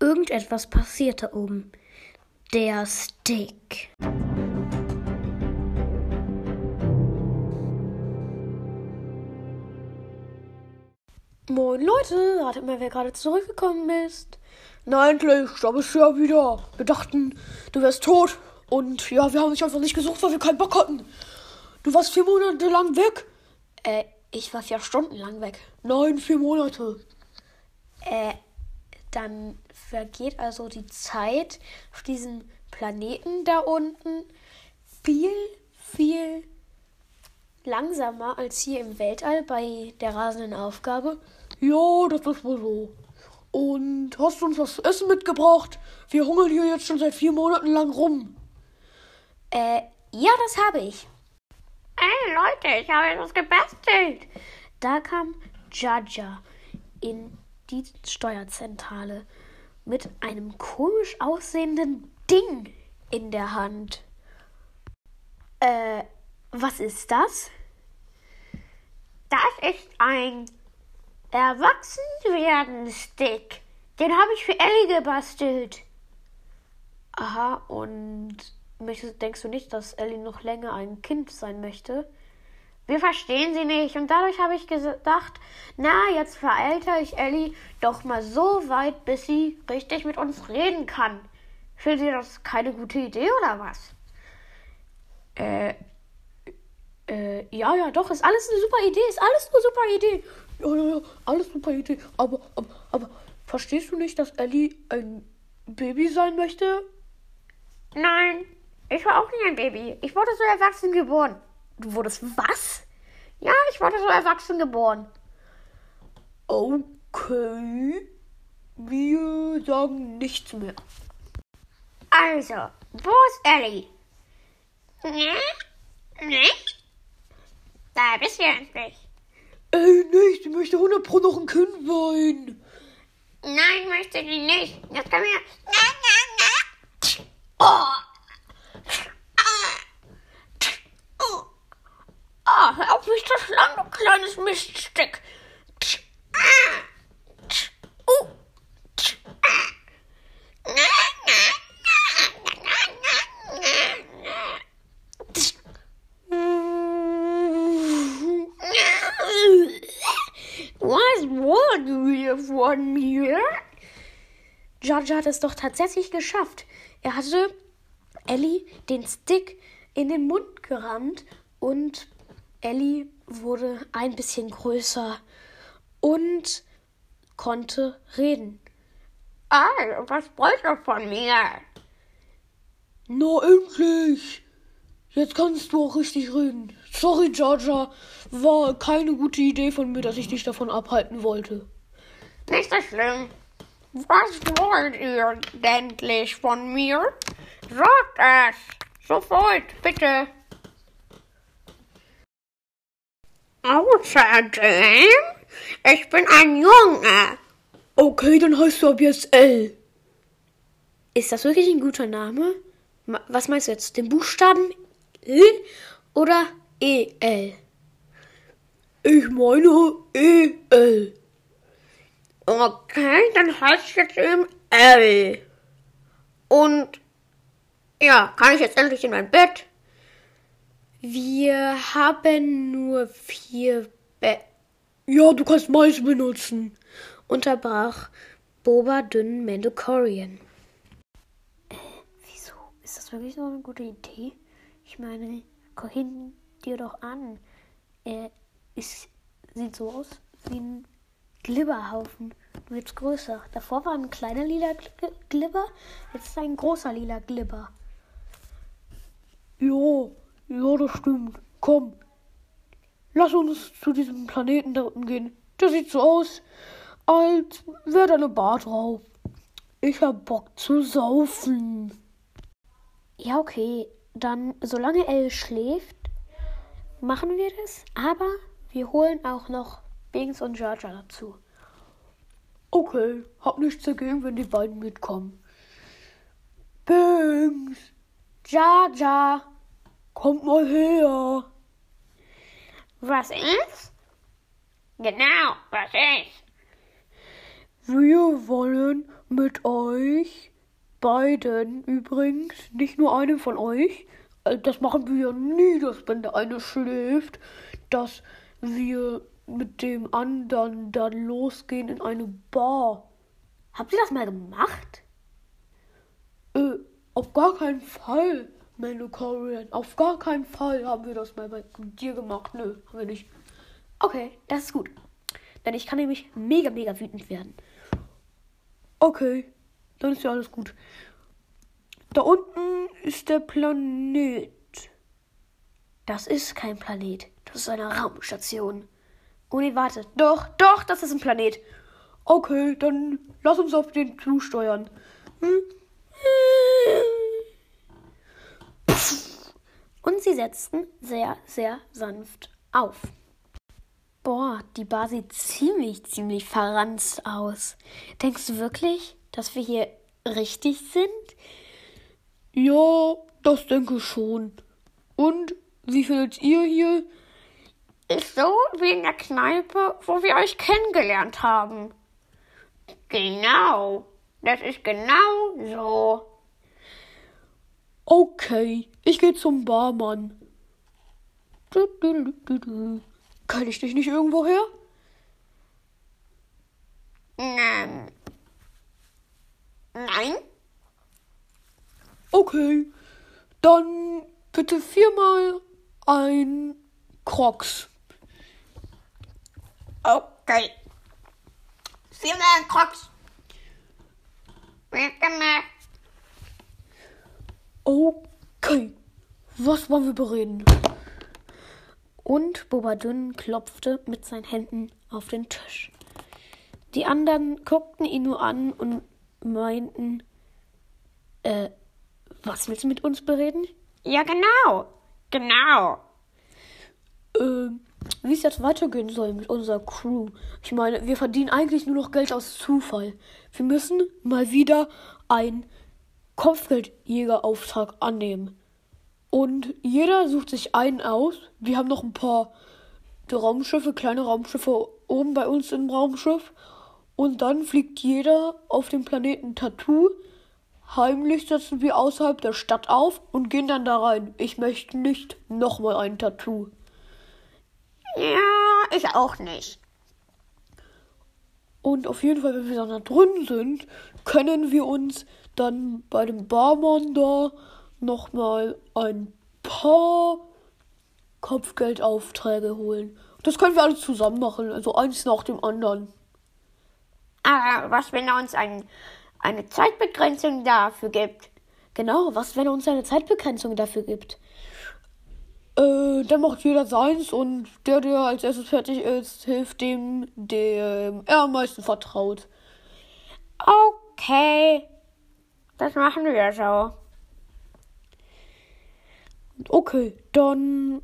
Irgendetwas passiert da oben. Der Stick. Moin Leute, ratet mal, wer gerade zurückgekommen ist. Na endlich, da bist du ja wieder. Wir dachten, du wärst tot. Und ja, wir haben dich einfach nicht gesucht, weil wir keinen Bock hatten. Du warst vier Monate lang weg. Äh, ich war vier Stunden lang weg. Nein, vier Monate. Äh, dann vergeht also die Zeit auf diesem Planeten da unten viel, viel langsamer als hier im Weltall bei der rasenden Aufgabe. Ja, das ist wohl so. Und hast du uns was zu essen mitgebracht? Wir hungern hier jetzt schon seit vier Monaten lang rum. Äh, ja, das habe ich. Hey Leute, ich habe etwas gebastelt. Da kam Jaja in die Steuerzentrale mit einem komisch aussehenden Ding in der Hand. Äh, was ist das? Das ist ein Erwachsenwerden-Stick. Den habe ich für Ellie gebastelt. Aha, und denkst du nicht, dass Ellie noch länger ein Kind sein möchte? Wir verstehen sie nicht und dadurch habe ich gedacht, na, jetzt veralter ich Ellie doch mal so weit, bis sie richtig mit uns reden kann. Findet ihr das keine gute Idee oder was? Äh, äh, ja, ja, doch, ist alles eine super Idee, ist alles eine super Idee. Ja, ja, ja, alles super Idee. Aber, aber, aber, verstehst du nicht, dass Ellie ein Baby sein möchte? Nein, ich war auch nie ein Baby. Ich wurde so erwachsen geboren. Du wurdest was? Ja, ich wurde so erwachsen geboren. Okay. Wir sagen nichts mehr. Also, wo ist Ellie? Ne? Ne? Da bist du endlich. Ey, nicht. Ich möchte 100 Pro noch ein Kind sein. Nein, möchte die nicht. Jetzt können wir. Nein, nein, nein. Oh. Oh, hör auf mich zu schlagen, du kleines Miststück. Was wollen wir von mir? George hat es doch tatsächlich geschafft. Er hatte Ellie den Stick in den Mund gerammt und Ellie wurde ein bisschen größer und konnte reden. Ah, was wollt ihr von mir? Na endlich! Jetzt kannst du auch richtig reden. Sorry, Georgia, war keine gute Idee von mir, dass ich dich davon abhalten wollte. Nicht so schlimm. Was wollt ihr endlich von mir? Sagt es! Sofort, bitte! Außerdem, ich bin ein Junge. Okay, dann heißt du ab jetzt L. Ist das wirklich ein guter Name? Was meinst du jetzt? Den Buchstaben L oder EL? Ich meine EL. Okay, dann heißt jetzt eben L. Und ja, kann ich jetzt endlich in mein Bett? Wir haben nur vier Betten. Ja, du kannst meins benutzen, unterbrach Boba dünn Mandalorian. Äh, wieso? Ist das wirklich so eine gute Idee? Ich meine, guck hin dir doch an. Er ist, sieht so aus wie ein Glibberhaufen. Nur jetzt größer. Davor war ein kleiner lila Glibber, jetzt ist ein großer lila Glibber. Jo, ja, das stimmt. Komm. Lass uns zu diesem Planeten da unten gehen. Der sieht so aus, als wäre da eine Bar drauf. Ich hab Bock zu saufen. Ja, okay. Dann, solange Elle schläft, machen wir das. Aber wir holen auch noch Bings und Georgia dazu. Okay, hab nichts dagegen, wenn die beiden mitkommen. Bings! Jaja! Kommt mal her. Was ist? Genau, was ist? Wir wollen mit euch beiden übrigens, nicht nur einem von euch, äh, das machen wir ja nie, dass wenn der eine schläft, dass wir mit dem anderen dann losgehen in eine Bar. Habt ihr das mal gemacht? Äh, auf gar keinen Fall, Mandalorian. Auf gar keinen Fall haben wir das mal bei dir gemacht. Nö, haben wir nicht. Okay, das ist gut. Denn ich kann nämlich mega, mega wütend werden. Okay, dann ist ja alles gut. Da unten ist der Planet. Das ist kein Planet. Das ist eine Raumstation. Oh nee, warte. Doch, doch, das ist ein Planet. Okay, dann lass uns auf den zusteuern. Hm? Und sie setzten sehr, sehr sanft auf. Boah, die Bar sieht ziemlich, ziemlich verranzt aus. Denkst du wirklich, dass wir hier richtig sind? Ja, das denke ich schon. Und wie findet ihr hier? Ist so wie in der Kneipe, wo wir euch kennengelernt haben. Genau. Das ist genau so. Okay, ich gehe zum Barmann. Kann ich dich nicht irgendwo her? Ähm. Nein. Okay, dann bitte viermal ein Crocs. Okay. Viermal ein Crocs. Wird gemacht. Okay, was wollen wir bereden? Und Bobadun klopfte mit seinen Händen auf den Tisch. Die anderen guckten ihn nur an und meinten, äh, was willst du mit uns bereden? Ja, genau. Genau. Ähm, wie es jetzt weitergehen soll mit unserer Crew. Ich meine, wir verdienen eigentlich nur noch Geld aus Zufall. Wir müssen mal wieder einen Kopfgeldjägerauftrag annehmen. Und jeder sucht sich einen aus. Wir haben noch ein paar Raumschiffe, kleine Raumschiffe oben bei uns im Raumschiff. Und dann fliegt jeder auf dem Planeten Tattoo. Heimlich setzen wir außerhalb der Stadt auf und gehen dann da rein. Ich möchte nicht nochmal ein Tattoo. Ja, ich auch nicht. Und auf jeden Fall, wenn wir dann da drin sind, können wir uns dann bei dem Barmann da nochmal ein paar Kopfgeldaufträge holen. Das können wir alles zusammen machen, also eins nach dem anderen. Aber was, wenn er uns ein, eine Zeitbegrenzung dafür gibt? Genau, was, wenn er uns eine Zeitbegrenzung dafür gibt? Äh, dann macht jeder seins und der, der als erstes fertig ist, hilft dem, dem er am meisten vertraut. Okay. Das machen wir so. Okay, dann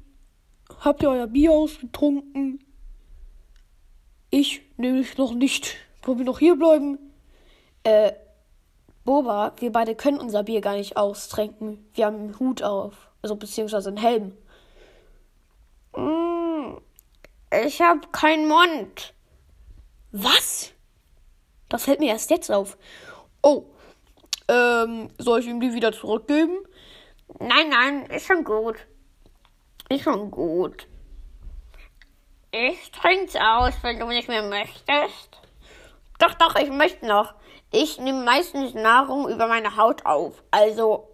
habt ihr euer Bier ausgetrunken. Ich nämlich noch nicht. Wollen wir noch hier bleiben? Äh, Boba, wir beide können unser Bier gar nicht austrinken. Wir haben einen Hut auf. Also beziehungsweise einen Helm. Mm, ich hab keinen Mund. Was? Das fällt mir erst jetzt auf. Oh, ähm, soll ich ihm die wieder zurückgeben? Nein, nein, ist schon gut. Ist schon gut. Ich trink's aus, wenn du nicht mehr möchtest. Doch, doch, ich möchte noch. Ich nehme meistens Nahrung über meine Haut auf. Also.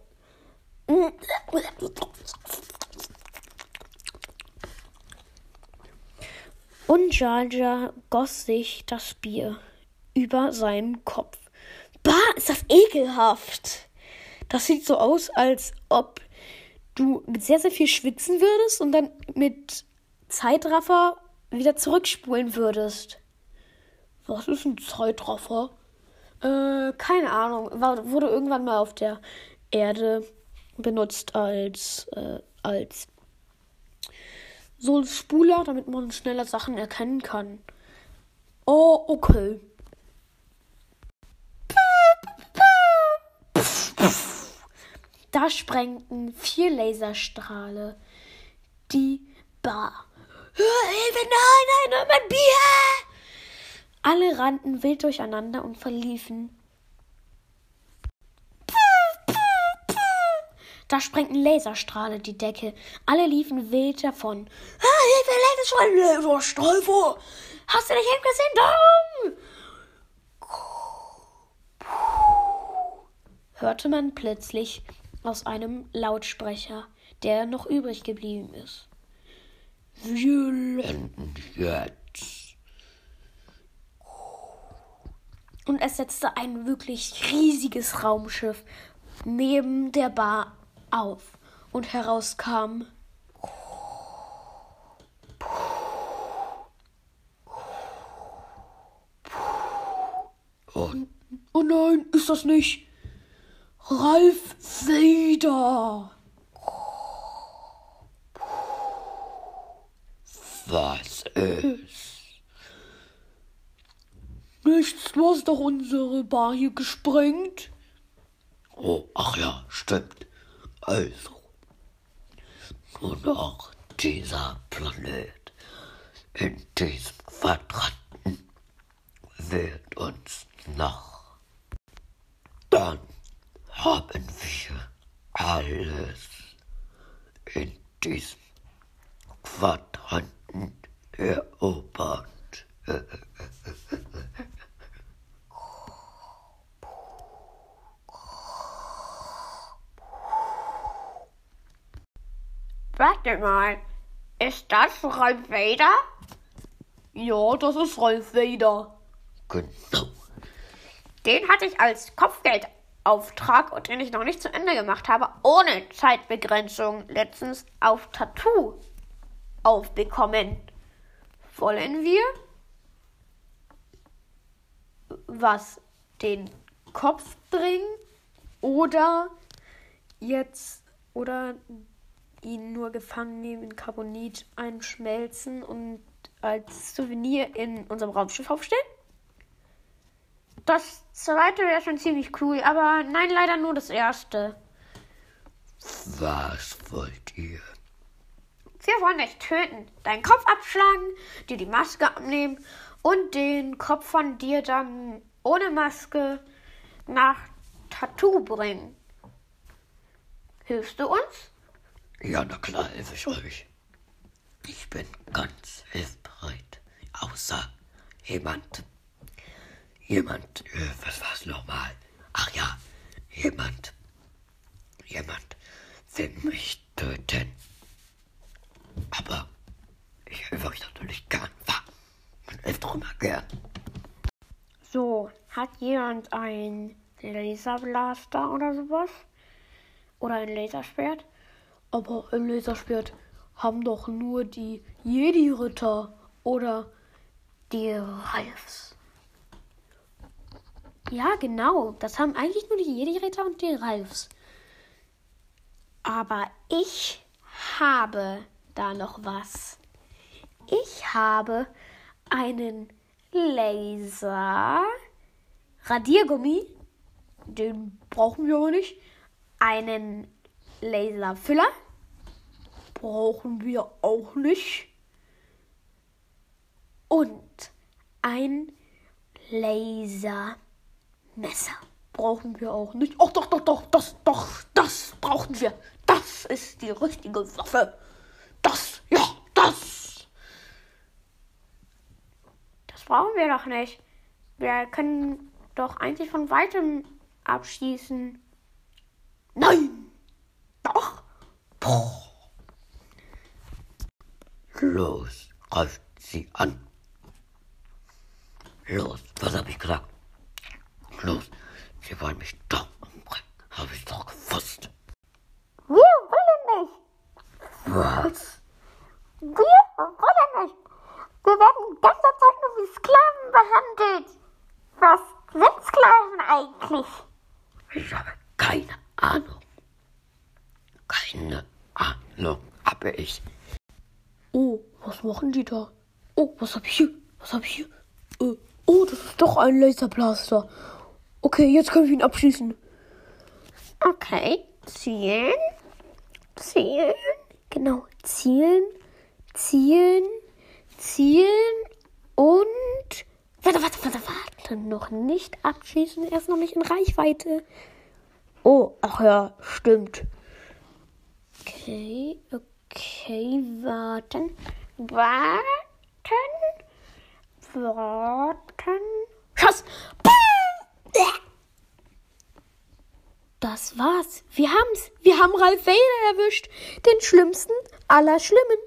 Und Jar goss sich das Bier über seinen Kopf. Bah, ist das ekelhaft. Das sieht so aus, als ob du mit sehr, sehr viel schwitzen würdest und dann mit Zeitraffer wieder zurückspulen würdest. Was ist ein Zeitraffer? Äh, keine Ahnung. War, wurde irgendwann mal auf der Erde benutzt als, äh, als so ein Spuler, damit man schneller Sachen erkennen kann. Oh, okay. Da sprengten vier Laserstrahle die Bar. Hilfe, nein, nein, mein Bier! Alle rannten wild durcheinander und verliefen. Da sprengten Laserstrahle die Decke. Alle liefen wild davon. Ah, Hilfe, Laserstrahle, Laserstrahle! Hast du dich nicht hingesehen? Darum! hörte man plötzlich aus einem Lautsprecher, der noch übrig geblieben ist. Wir landen jetzt. Und es setzte ein wirklich riesiges Raumschiff neben der Bar auf und herauskam. Und Oh nein, ist das nicht Ralf Vader? was ist? Nichts, du hast doch unsere Bar hier gesprengt. Oh, ach ja, stimmt. Also, nur noch dieser Planet in diesem Quadranten wird uns noch. Dann haben wir alles in diesem Quadranten erobert. Warte mal. Ist das Ralf Vader? Ja, das ist Ralf Vader. Genau. Den hatte ich als Kopfgeldauftrag und den ich noch nicht zu Ende gemacht habe, ohne Zeitbegrenzung, letztens auf Tattoo aufbekommen. Wollen wir? Was? Den Kopf bringen? Oder jetzt. Oder ihn nur gefangen nehmen, in Carbonit einschmelzen und als Souvenir in unserem Raumschiff aufstellen? Das zweite wäre schon ziemlich cool, aber nein, leider nur das erste. Was wollt ihr? Wir wollen dich töten, deinen Kopf abschlagen, dir die Maske abnehmen und den Kopf von dir dann ohne Maske nach Tattoo bringen. Hilfst du uns? Ja, na klar, helfe ich euch. Ich bin ganz hilfsbereit. Außer jemand. Jemand, äh, was war's nochmal? Ach ja, jemand. Jemand will mich töten. Aber ich helfe euch natürlich gern. Man hilft doch immer gern. So, hat jemand ein Laserblaster oder sowas? Oder ein Laserschwert? Aber ein Laserschwert haben doch nur die Jedi-Ritter oder Die Ralfs. Ja, genau. Das haben eigentlich nur die Jedi-Ritter und die Ralfs. Aber ich habe da noch was. Ich habe einen Laser Radiergummi, den brauchen wir aber nicht. einen Laserfüller, Brauchen wir auch nicht. und ein Lasermesser. Brauchen wir auch nicht. Ach doch, doch, doch, das, doch, das brauchen wir. Das ist die richtige Waffe. Das, ja, das. Das brauchen wir doch nicht. Wir können doch eigentlich von weitem abschießen. Nein. Doch. Los, greift sie an. Los, was hab ich gesagt? Los, sie wollen mich doch umbringen. Hab ich doch gewusst. Wir wollen nicht. Was? Wir wollen nicht. Wir werden die ganze Zeit nur wie Sklaven behandelt. Was sind Sklaven eigentlich? Ich habe keine Ahnung. Keine Ahnung habe ich. Oh, was machen die da? Oh, was hab ich hier? Was hab ich hier? Äh, oh, das ist doch ein Laserblaster. Okay, jetzt können wir ihn abschießen. Okay, zielen. Zielen. Genau, zielen, zielen, zielen und. Warte, warte, warte, warte. Noch nicht abschießen, er ist noch nicht in Reichweite. Oh, ach ja, stimmt. Okay, okay, warten. Warten. Warten. Schuss! Das war's. Wir haben's. Wir haben Ralf Vader erwischt. Den schlimmsten aller Schlimmen.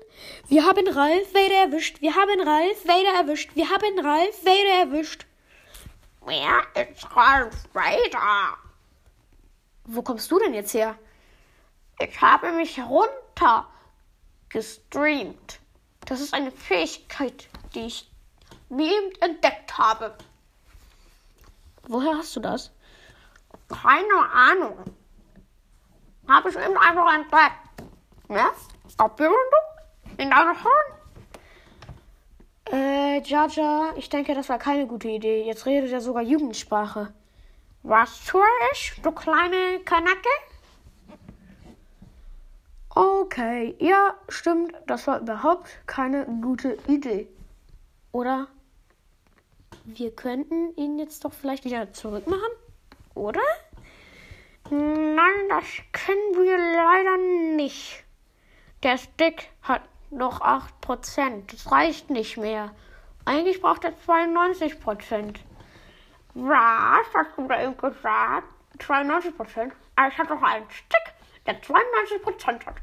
Wir haben Ralf Vader erwischt. Wir haben Ralf Vader erwischt. Wir haben Ralf Vader erwischt. Wer ist Ralf Vader? Wo kommst du denn jetzt her? Ich habe mich runter gestreamt. Das ist eine Fähigkeit, die ich mir eben entdeckt habe. Woher hast du das? Keine Ahnung. Habe ich eben einfach entdeckt. Ja? Abbildung in deinem Horn. Äh, Jaja, ich denke, das war keine gute Idee. Jetzt redet er sogar Jugendsprache. Was tue ich, du kleine Kanacke? Okay, ja, stimmt. Das war überhaupt keine gute Idee. Oder? Wir könnten ihn jetzt doch vielleicht wieder zurückmachen? Oder? Nein, das können wir leider nicht. Der Stick hat noch 8%. Das reicht nicht mehr. Eigentlich braucht er 92%. Was hast du da eben gesagt? 92%? Aber ich habe doch einen Stick, der 92% hat.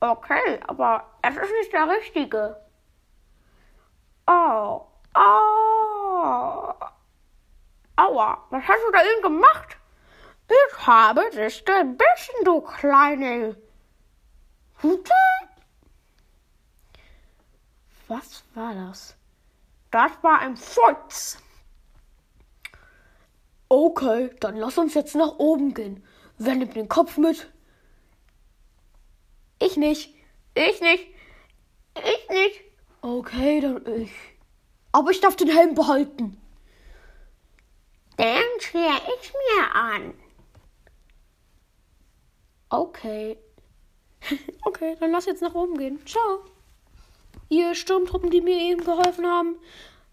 Okay, aber es ist nicht der richtige. Oh, oh. Aua, was hast du da eben gemacht? Ich habe dich gebissen, du kleine Hute. Was war das? Das war ein Furz. Okay, dann lass uns jetzt nach oben gehen. Wer nimmt den Kopf mit? Ich nicht. Ich nicht. Ich nicht. Okay, dann ich. Aber ich darf den Helm behalten. Den schließe ich mir an. Okay. okay, dann lass jetzt nach oben gehen. Ciao. Ihr Sturmtruppen, die mir eben geholfen haben,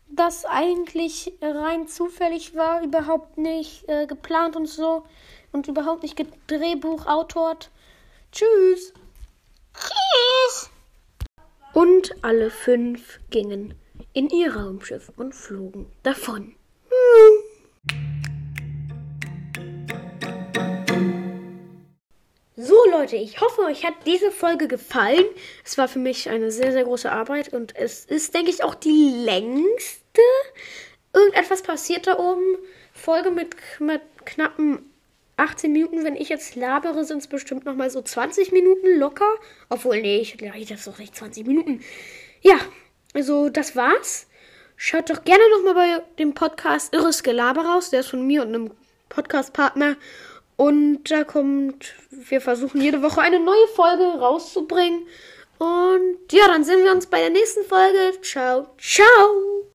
das eigentlich rein zufällig war, überhaupt nicht äh, geplant und so und überhaupt nicht Drehbuchautort. Tschüss. Tschüss. Und alle fünf gingen in ihr Raumschiff und flogen davon. Leute, ich hoffe, euch hat diese Folge gefallen. Es war für mich eine sehr, sehr große Arbeit und es ist, denke ich, auch die längste irgendetwas passiert da oben. Folge mit, mit knappen 18 Minuten. Wenn ich jetzt labere, sind es bestimmt nochmal so 20 Minuten locker. Obwohl, nee, ich glaube, das ist doch nicht 20 Minuten. Ja, also das war's. Schaut doch gerne nochmal bei dem Podcast Irres Gelaber raus. Der ist von mir und einem Podcast-Partner. Und da kommt, wir versuchen jede Woche eine neue Folge rauszubringen. Und ja, dann sehen wir uns bei der nächsten Folge. Ciao, ciao.